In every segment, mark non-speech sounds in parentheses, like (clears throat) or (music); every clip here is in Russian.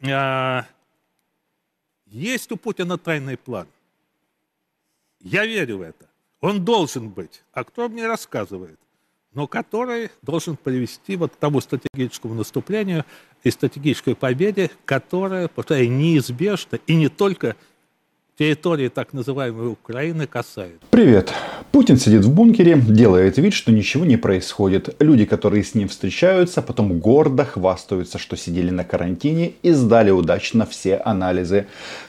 э, есть у Путина тайный план. Я верю в это. Он должен быть. А кто мне рассказывает? Но который должен привести вот к тому стратегическому наступлению и стратегической победе, которая, повторяю, неизбежна и не только территории так называемой Украины касается. Привет. Путин сидит в бункере, делает вид, что ничего не происходит. Люди, которые с ним встречаются, потом гордо хвастаются, что сидели на карантине и сдали удачно все анализы.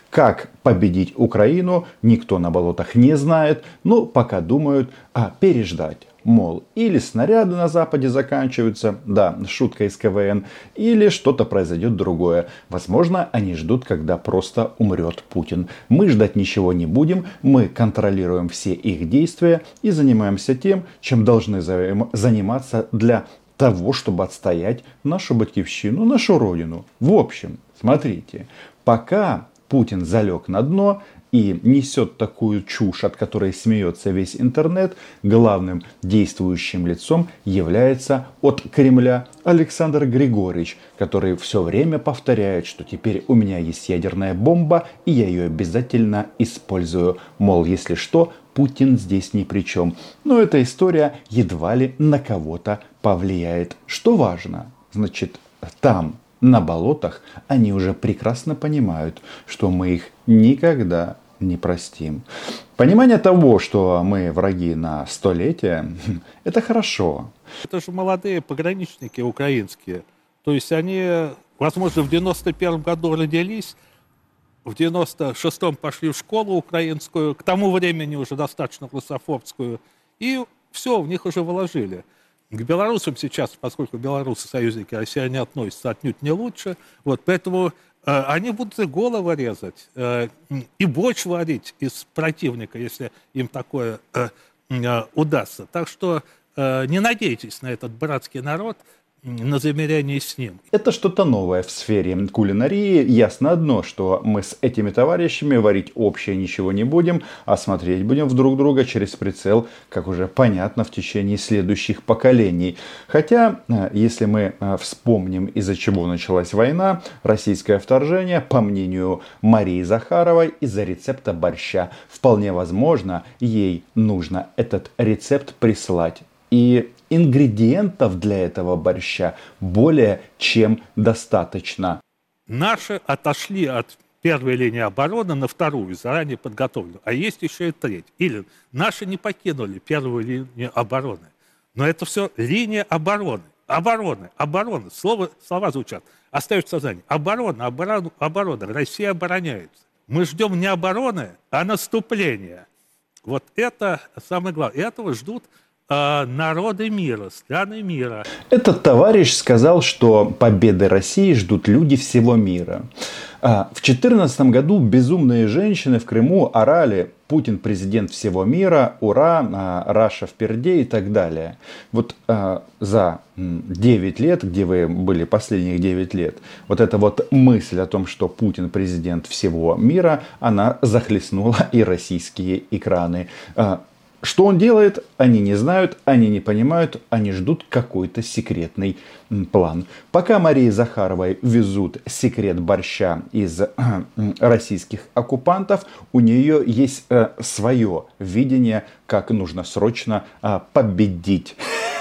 Как победить Украину, никто на болотах не знает, но пока думают, а переждать. Мол, или снаряды на Западе заканчиваются, да, шутка из КВН, или что-то произойдет другое. Возможно, они ждут, когда просто умрет Путин. Мы ждать ничего не будем, мы контролируем все их действия и занимаемся тем, чем должны заниматься для того, чтобы отстоять нашу батькивщину, нашу родину. В общем, смотрите, пока Путин залег на дно и несет такую чушь, от которой смеется весь интернет, главным действующим лицом является от Кремля Александр Григорьевич, который все время повторяет, что теперь у меня есть ядерная бомба, и я ее обязательно использую. Мол, если что, Путин здесь ни при чем. Но эта история едва ли на кого-то повлияет. Что важно, значит, там на болотах, они уже прекрасно понимают, что мы их никогда не простим. Понимание того, что мы враги на столетие, (laughs) это хорошо. Это же молодые пограничники украинские. То есть они, возможно, в 91 году родились, в 96-м пошли в школу украинскую, к тому времени уже достаточно русофобскую, и все, в них уже вложили. К белорусам сейчас, поскольку белорусы союзники России, они относятся отнюдь не лучше, вот, поэтому они будут и голову резать, э, и борщ варить из противника, если им такое э, э, удастся. Так что э, не надейтесь на этот братский народ – на замерянии с ним. Это что-то новое в сфере кулинарии. Ясно одно, что мы с этими товарищами варить общее ничего не будем, а смотреть будем в друг друга через прицел, как уже понятно, в течение следующих поколений. Хотя, э, если мы э, вспомним, из-за чего началась война, российское вторжение, по мнению Марии Захаровой, из-за рецепта борща. Вполне возможно, ей нужно этот рецепт прислать. И ингредиентов для этого борща более чем достаточно. Наши отошли от первой линии обороны на вторую, заранее подготовленную. А есть еще и третья. Или наши не покинули первую линию обороны. Но это все линия обороны. Обороны, обороны. Слово, слова звучат. Остаются в сознании. Оборона, оборона, оборона. Россия обороняется. Мы ждем не обороны, а наступления. Вот это самое главное. Этого ждут народы мира, страны мира. Этот товарищ сказал, что победы России ждут люди всего мира. А, в 2014 году безумные женщины в Крыму орали «Путин президент всего мира», «Ура», а, «Раша в перде» и так далее. Вот за 9 лет, где вы были последних 9 лет, вот эта вот мысль о том, что Путин президент всего мира, она захлестнула и российские экраны. Что он делает, они не знают, они не понимают, они ждут какой-то секретный план. Пока Марии Захаровой везут секрет борща из э, (clears throat) российских оккупантов, у нее есть э, свое видение, как нужно срочно э, победить (laughs)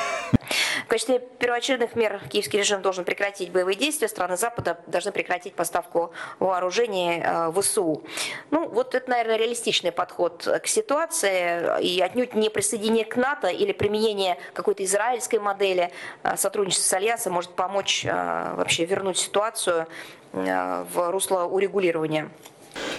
качестве первоочередных мер киевский режим должен прекратить боевые действия, страны Запада должны прекратить поставку вооружений э, в ВСУ. Ну, вот это, наверное, реалистичный подход к ситуации, и отнюдь не присоединение к НАТО или применение какой-то израильской модели э, сотрудничества с Альянсом может помочь э, вообще вернуть ситуацию в русло урегулирования.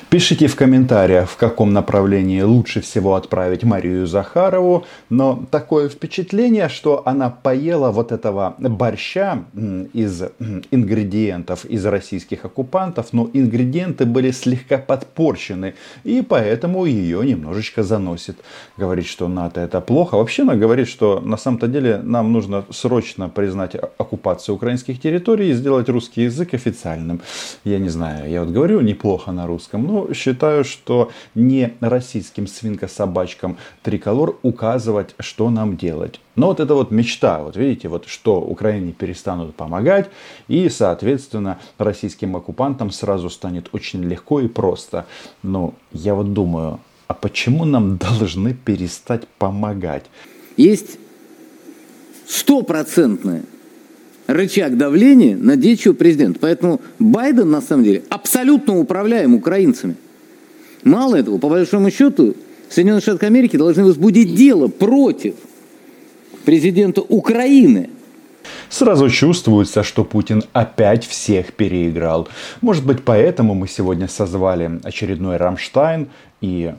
Пишите в комментариях, в каком направлении лучше всего отправить Марию Захарову. Но такое впечатление, что она поела вот этого борща из ингредиентов из российских оккупантов, но ингредиенты были слегка подпорчены, и поэтому ее немножечко заносит. Говорит, что НАТО это плохо. Вообще она говорит, что на самом-то деле нам нужно срочно признать оккупацию украинских территорий и сделать русский язык официальным. Я не знаю, я вот говорю неплохо на русском, Ну, считаю, что не российским свинкособачкам триколор указывать, что нам делать. Но вот это вот мечта, вот видите, вот что Украине перестанут помогать, и, соответственно, российским оккупантам сразу станет очень легко и просто. Но я вот думаю, а почему нам (laughs) должны перестать помогать? Есть стопроцентное рычаг давления на действия президента. Поэтому Байден, на самом деле, абсолютно управляем украинцами. Мало этого, по большому счету, Соединенные Штаты Америки должны возбудить дело против президента Украины. Сразу чувствуется, что Путин опять всех переиграл. Может быть, поэтому мы сегодня созвали очередной Рамштайн, и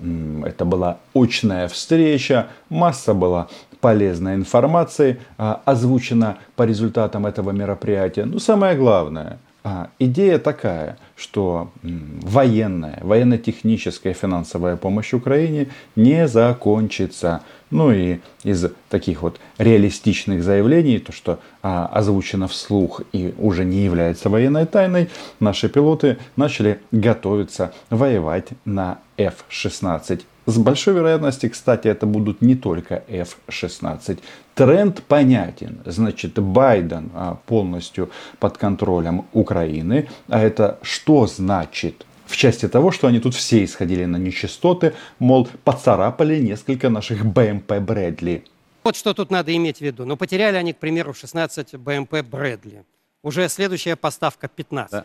это была очная встреча, масса была полезной информации а, озвучена по результатам этого мероприятия. Но самое главное, а, идея такая, что военная, военно-техническая финансовая помощь Украине не закончится. Ну и из таких вот реалистичных заявлений, то, что а, озвучено вслух и уже не является военной тайной, наши пилоты начали готовиться воевать на F-16. С большой вероятностью, кстати, это будут не только F-16. Тренд понятен. Значит, Байден а, полностью под контролем Украины. А это что значит? в части того, что они тут все исходили на нечистоты, мол, поцарапали несколько наших БМП Брэдли. Вот что тут надо иметь в виду. Ну, потеряли они, к примеру, 16 БМП Брэдли. Уже следующая поставка 15. Да.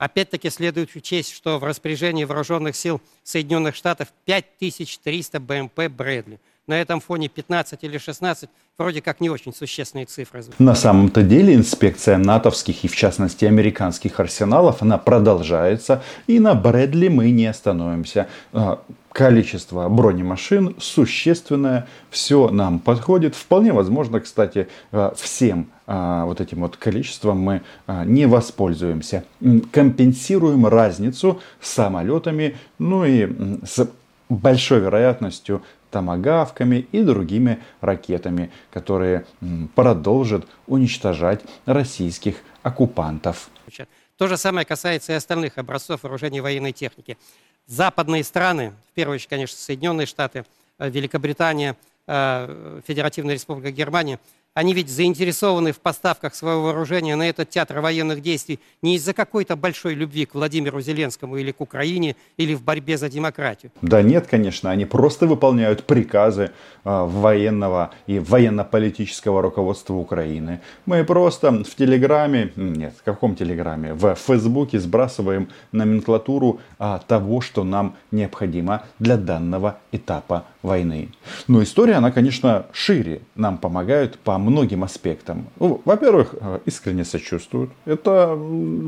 Опять-таки следует учесть, что в распоряжении вооруженных сил Соединенных Штатов 5300 БМП Брэдли на этом фоне 15 или 16 вроде как не очень существенные цифры. На самом-то деле инспекция натовских и в частности американских арсеналов, она продолжается. И на Брэдли мы не остановимся. А, количество бронемашин существенное, все нам подходит. Вполне возможно, кстати, а, всем а, вот этим вот количеством мы не воспользуемся. Компенсируем разницу самолетами, ну и с большой вероятностью томагавками и другими ракетами, которые продолжат уничтожать российских оккупантов. То же самое касается и остальных образцов вооружений военной техники. Западные страны, в первую очередь, конечно, Соединенные Штаты, э, Великобритания, э, Федеративная Республика Германия – они ведь заинтересованы в поставках своего вооружения на этот театр военных действий не из-за какой-то большой любви к Владимиру Зеленскому или к Украине, или в борьбе за демократию. Да нет, конечно, они просто выполняют приказы э, военного и военно-политического руководства Украины. Мы просто в Телеграме, нет, в каком Телеграме, в Фейсбуке сбрасываем номенклатуру э, того, что нам необходимо для данного этапа войны. Но история, она, конечно, шире. Нам помогают по многим аспектам. Ну, во-первых, э, искренне сочувствуют. Это,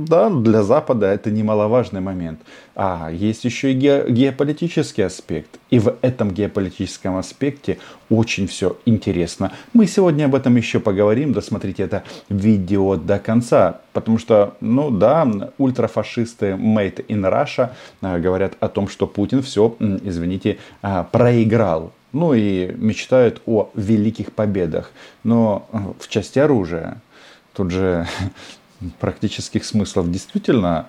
да, для Запада это немаловажный момент. А есть еще и ге- геополитический аспект. И в этом геополитическом аспекте очень все интересно. Мы сегодня об этом еще поговорим. Досмотрите это видео до конца. Потому что, ну да, ультрафашисты Made in Russia э, говорят о том, что Путин все, извините, э, проиграл ну и мечтают о великих победах. Но э, в части оружия тут же (laughs) практических смыслов действительно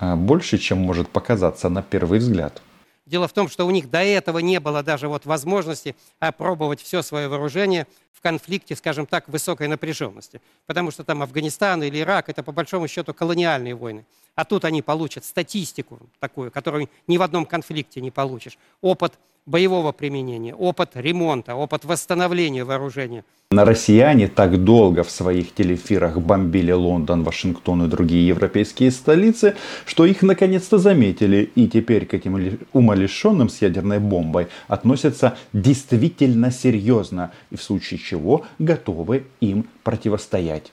э, больше, чем может показаться на первый взгляд. Дело в том, что у них до этого не было даже вот возможности опробовать все свое вооружение в конфликте, скажем так, высокой напряженности. Потому что там Афганистан или Ирак – это по большому счету колониальные войны. А тут они получат статистику такую, которую ни в одном конфликте не получишь. Опыт боевого применения, опыт ремонта, опыт восстановления вооружения. На россияне так долго в своих телефирах бомбили Лондон, Вашингтон и другие европейские столицы, что их наконец-то заметили. И теперь к этим умалишенным с ядерной бомбой относятся действительно серьезно. И в случае чего готовы им противостоять.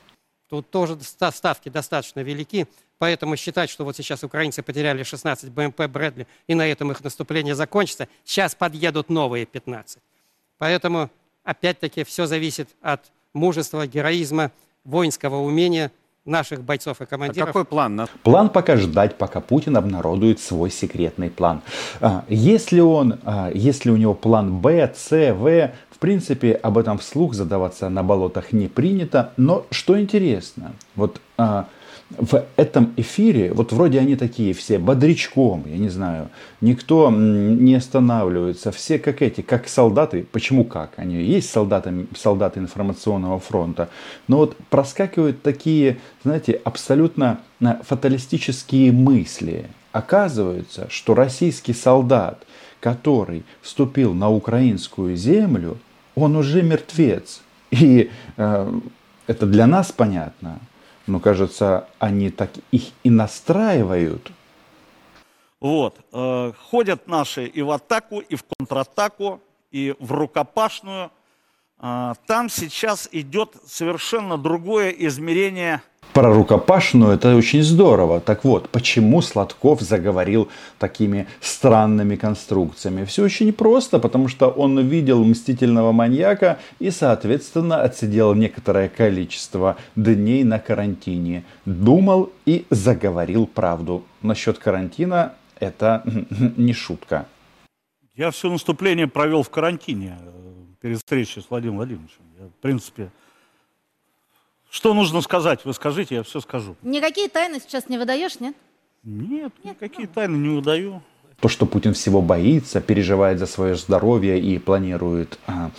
Тут тоже ставки достаточно велики. Поэтому считать, что вот сейчас украинцы потеряли 16 БМП Брэдли, и на этом их наступление закончится, сейчас подъедут новые 15. Поэтому, опять-таки, все зависит от мужества, героизма, воинского умения наших бойцов и командиров. А какой план? План пока ждать, пока Путин обнародует свой секретный план. А, если он, а, если у него план Б, С, в принципе, об этом вслух задаваться на болотах не принято. Но что интересно, вот в этом эфире, вот вроде они такие все бодрячком, я не знаю, никто не останавливается, все как эти, как солдаты, почему как, они есть солдаты, солдаты информационного фронта, но вот проскакивают такие, знаете, абсолютно э, фаталистические мысли. Оказывается, что российский солдат, который вступил на украинскую землю, он уже мертвец. И э, это для нас понятно, но кажется, они так их и настраивают. Вот. Э, ходят наши и в атаку, и в контратаку, и в рукопашную. Э, там сейчас идет совершенно другое измерение про рукопашную это очень здорово. Так вот, почему Сладков заговорил такими странными конструкциями? Все очень просто, потому что он видел мстительного маньяка и, соответственно, отсидел некоторое количество дней на карантине. Думал и заговорил правду. Насчет карантина это (laughs) не шутка. Я все наступление провел в карантине перед встречей с Владимиром Владимировичем. Я, в принципе, что нужно сказать? Вы скажите, я все скажу. Никакие тайны сейчас не выдаешь, нет? Нет, никакие тайны не выдаю. То, что Путин всего боится, переживает за свое здоровье и планирует а,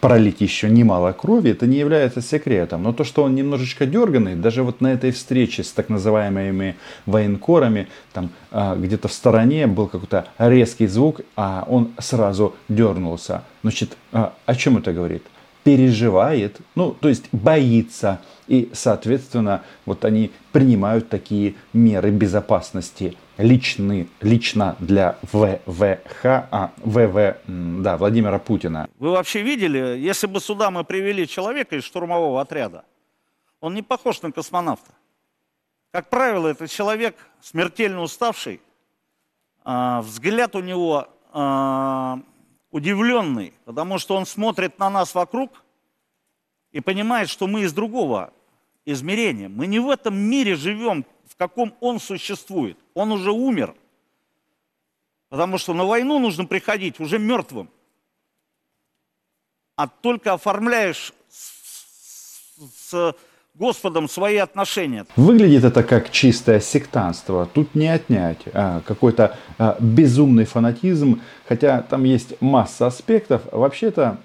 пролить еще немало крови, это не является секретом. Но то, что он немножечко дерганный, даже вот на этой встрече с так называемыми военкорами, там а, где-то в стороне был какой-то резкий звук, а он сразу дернулся. Значит, а, о чем это говорит? Переживает, ну, то есть боится. И, соответственно, вот они принимают такие меры безопасности личны, лично для ВВХ, а, ВВ, да, Владимира Путина. Вы вообще видели, если бы сюда мы привели человека из штурмового отряда, он не похож на космонавта. Как правило, это человек смертельно уставший, а, взгляд у него а, удивленный, потому что он смотрит на нас вокруг и понимает, что мы из другого измерения. Мы не в этом мире живем, в каком он существует. Он уже умер. Потому что на войну нужно приходить уже мертвым. А только оформляешь с, с Господом свои отношения. Выглядит это как чистое сектанство. Тут не отнять а, какой-то а, безумный фанатизм, хотя там есть масса аспектов. Вообще-то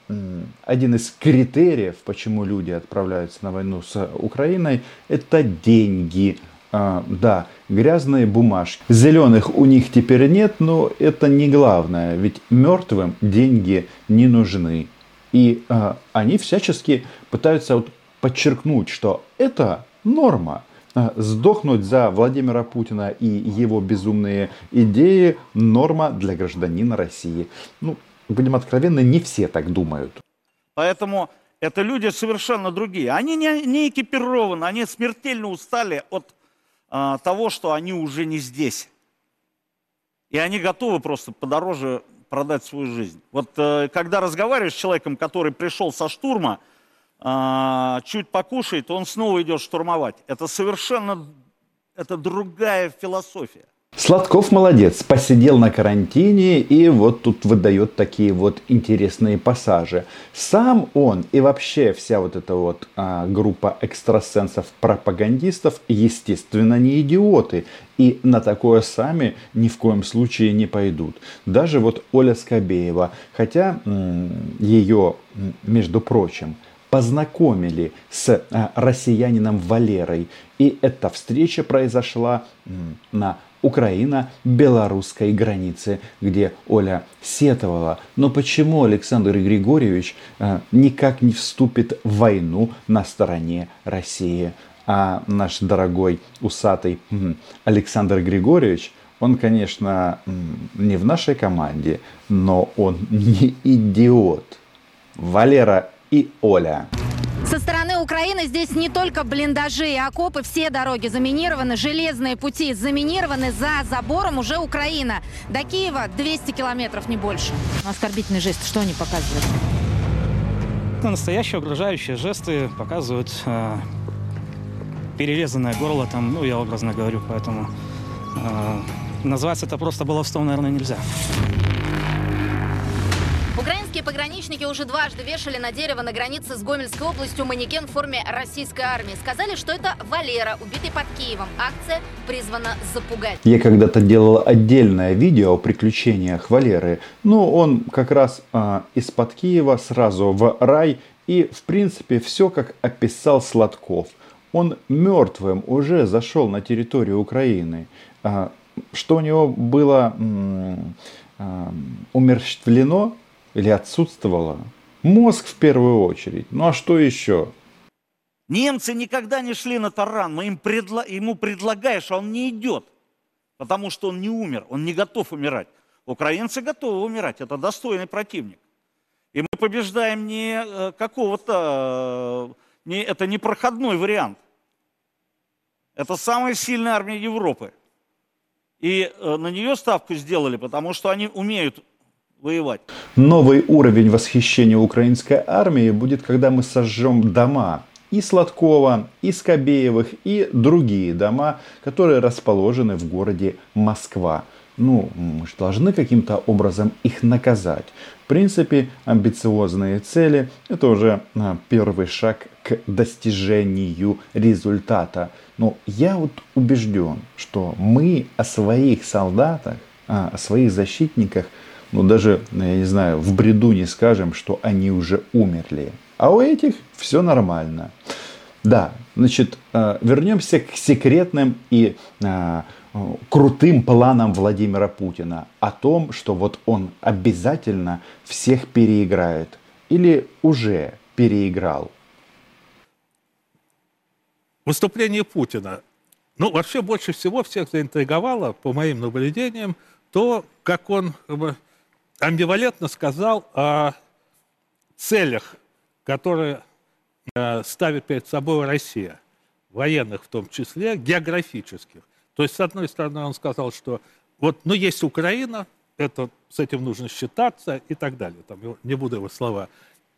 один из критериев, почему люди отправляются на войну с Украиной, это деньги. А, да, грязные бумажки. Зеленых у них теперь нет, но это не главное, ведь мертвым деньги не нужны. И а, они всячески пытаются вот подчеркнуть, что это норма. А, сдохнуть за Владимира Путина и его безумные идеи – норма для гражданина России. Ну, будем откровенны, не все так думают. Поэтому это люди совершенно другие. Они не, не экипированы, они смертельно устали от а, того, что они уже не здесь. И они готовы просто подороже продать свою жизнь. Вот э, когда разговариваешь с человеком, который пришел со штурма – а, чуть покушает, он снова идет штурмовать. Это совершенно, это другая философия. Сладков молодец, посидел на карантине и вот тут выдает такие вот интересные пассажи. Сам он и вообще вся вот эта вот а, группа экстрасенсов-пропагандистов, естественно, не идиоты. И на такое сами ни в коем случае не пойдут. Даже вот Оля Скобеева, хотя м- ее, между прочим, познакомили с а, россиянином Валерой. И эта встреча произошла на Украино-белорусской границе, где Оля сетовала. Но почему Александр Григорьевич а, никак не вступит в войну на стороне России? А наш дорогой усатый Александр Григорьевич, он, конечно, не в нашей команде, но он (laughs) не идиот. Валера и Оля. Со стороны Украины здесь не только блиндажи и окопы, все дороги заминированы, железные пути заминированы, за забором уже Украина. До Киева 200 километров, не больше. Оскорбительный жест, что они показывают? Настоящие угрожающие жесты показывают э, перерезанное горло, там, ну, я образно говорю, поэтому э, назвать это просто баловством, наверное, нельзя. Киевские пограничники уже дважды вешали на дерево на границе с Гомельской областью манекен в форме российской армии. Сказали, что это Валера, убитый под Киевом. Акция призвана запугать. Я когда-то делал отдельное видео о приключениях Валеры. Ну, он как раз а, из-под Киева сразу в рай. И, в принципе, все как описал Сладков. Он мертвым уже зашел на территорию Украины. А, что у него было а, умерщвлено или отсутствовало? Мозг в первую очередь. Ну а что еще? Немцы никогда не шли на таран. Мы им предла... ему предлагаешь, а он не идет. Потому что он не умер, он не готов умирать. Украинцы готовы умирать, это достойный противник. И мы побеждаем не э, какого-то, э, не, это не проходной вариант. Это самая сильная армия Европы. И э, на нее ставку сделали, потому что они умеют воевать. Новый уровень восхищения украинской армией будет, когда мы сожжем дома и Сладкова, и Скобеевых, и другие дома, которые расположены в городе Москва. Ну, мы же должны каким-то образом их наказать. В принципе, амбициозные цели – это уже а, первый шаг к достижению результата. Но я вот убежден, что мы о своих солдатах, а, о своих защитниках, ну даже, я не знаю, в бреду не скажем, что они уже умерли. А у этих все нормально. Да, значит, а, вернемся к секретным и а, крутым планам Владимира Путина о том, что вот он обязательно всех переиграет или уже переиграл. Выступление Путина. Ну, вообще больше всего всех заинтриговало, по моим наблюдениям, то, как он амбивалентно сказал о целях, которые э, ставит перед собой Россия, военных в том числе, географических. То есть, с одной стороны, он сказал, что вот, ну, есть Украина, это, с этим нужно считаться и так далее. Там, не буду его слова.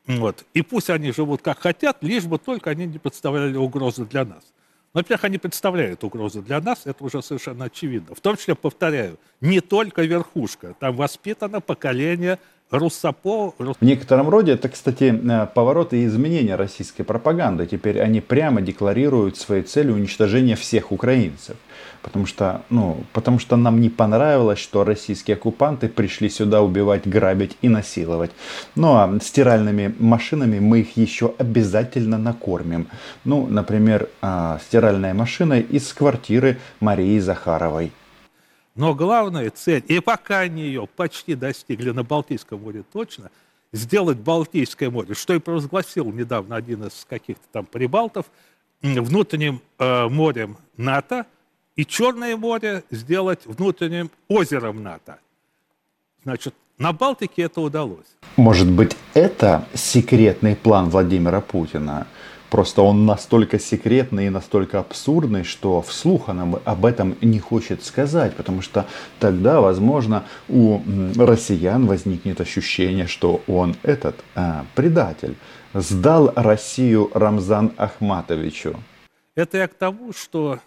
Вот. И пусть они живут как хотят, лишь бы только они не представляли угрозы для нас. Но, во-первых, они представляют угрозу для нас, это уже совершенно очевидно. В том числе, повторяю, не только верхушка. Там воспитано поколение Руссопо... В некотором роде это, кстати, э, поворот и изменения российской пропаганды. Теперь они прямо декларируют своей целью уничтожение всех украинцев. Потому что, ну, потому что нам не понравилось, что российские оккупанты пришли сюда убивать, грабить и насиловать. Ну а стиральными машинами мы их еще обязательно накормим. Ну, например, а, стиральная машина из квартиры Марии Захаровой. Но главная цель, и пока они ее почти достигли на Балтийском море точно, сделать Балтийское море, что и провозгласил недавно один из каких-то там прибалтов, внутренним э, морем НАТО, и Черное море сделать внутренним озером НАТО. Значит, на Балтике это удалось. Может быть, это секретный план Владимира Путина? Просто он настолько секретный и настолько абсурдный, что вслух он об этом не хочет сказать, потому что тогда, возможно, у россиян возникнет ощущение, что он этот а, предатель сдал Россию Рамзан Ахматовичу. Это я к тому, что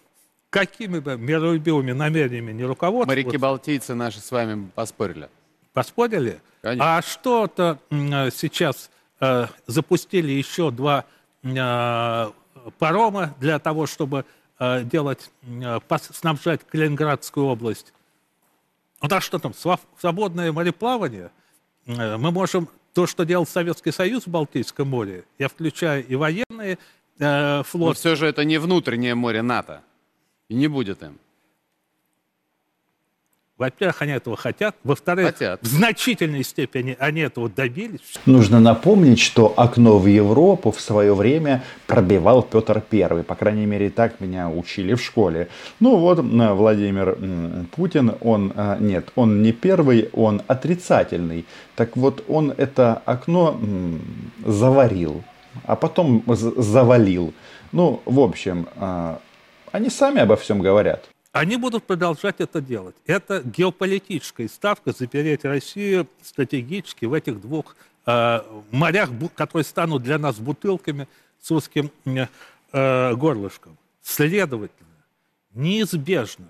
какими бы миролюбивыми намерениями не руководствоваться... Моряки-балтийцы наши с вами поспорили. Поспорили? Конечно. А что-то сейчас э, запустили еще два Э, парома для того, чтобы э, делать, э, снабжать Калининградскую область. Ну а что там, свободное мореплавание? Мы можем то, что делал Советский Союз в Балтийском море, я включаю и военные э, флот. Но все же это не внутреннее море НАТО. И не будет им. Во-первых, они этого хотят. Во-вторых, хотят. в значительной степени они этого добились. Нужно напомнить, что окно в Европу в свое время пробивал Петр I. По крайней мере, так меня учили в школе. Ну вот, Владимир Путин, он, а, нет, он не первый, он отрицательный. Так вот, он это окно заварил, а потом завалил. Ну, в общем, а, они сами обо всем говорят. Они будут продолжать это делать. Это геополитическая ставка запереть Россию стратегически в этих двух э, морях, которые станут для нас бутылками с узким э, горлышком. Следовательно, неизбежно,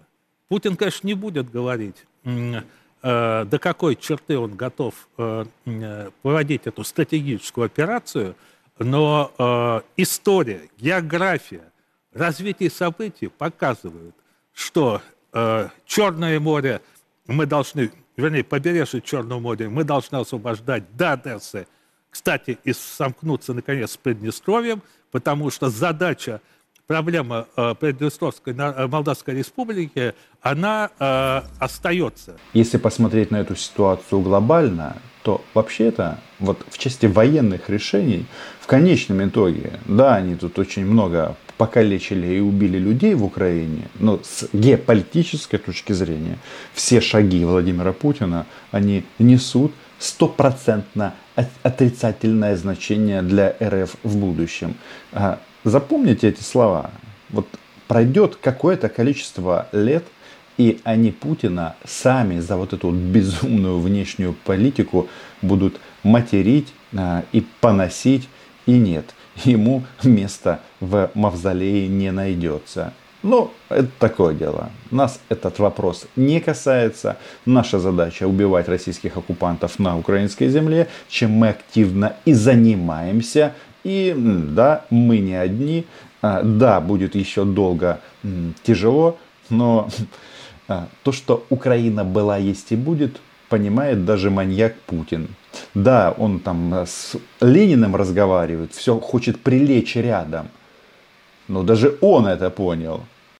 Путин, конечно, не будет говорить, э, э, до какой черты он готов э, э, проводить эту стратегическую операцию, но э, история, география, развитие событий показывают, что э, Черное море мы должны, вернее, побережье Черного моря мы должны освобождать до Одессы, кстати, и сомкнуться, наконец, с Приднестровьем, потому что задача проблема э, Приднестровской э, Молдавской Республики, она э, остается. Если посмотреть на эту ситуацию глобально, то вообще-то вот в части военных решений в конечном итоге, да, они тут очень много покалечили и убили людей в Украине, но с геополитической точки зрения все шаги Владимира Путина, они несут стопроцентно отрицательное значение для РФ в будущем. А, запомните эти слова. Вот пройдет какое-то количество лет, и они Путина сами за вот эту безумную внешнюю политику будут материть а, и поносить. И нет, ему места в мавзолее не найдется. Но это такое дело. Нас этот вопрос не касается. Наша задача убивать российских оккупантов на украинской земле, чем мы активно и занимаемся. И да, мы не одни. А, да, будет еще долго тяжело, но а, то, что Украина была, есть и будет, понимает даже маньяк Путин. Да, он там с Лениным разговаривает, все хочет прилечь рядом. Но даже он это понял.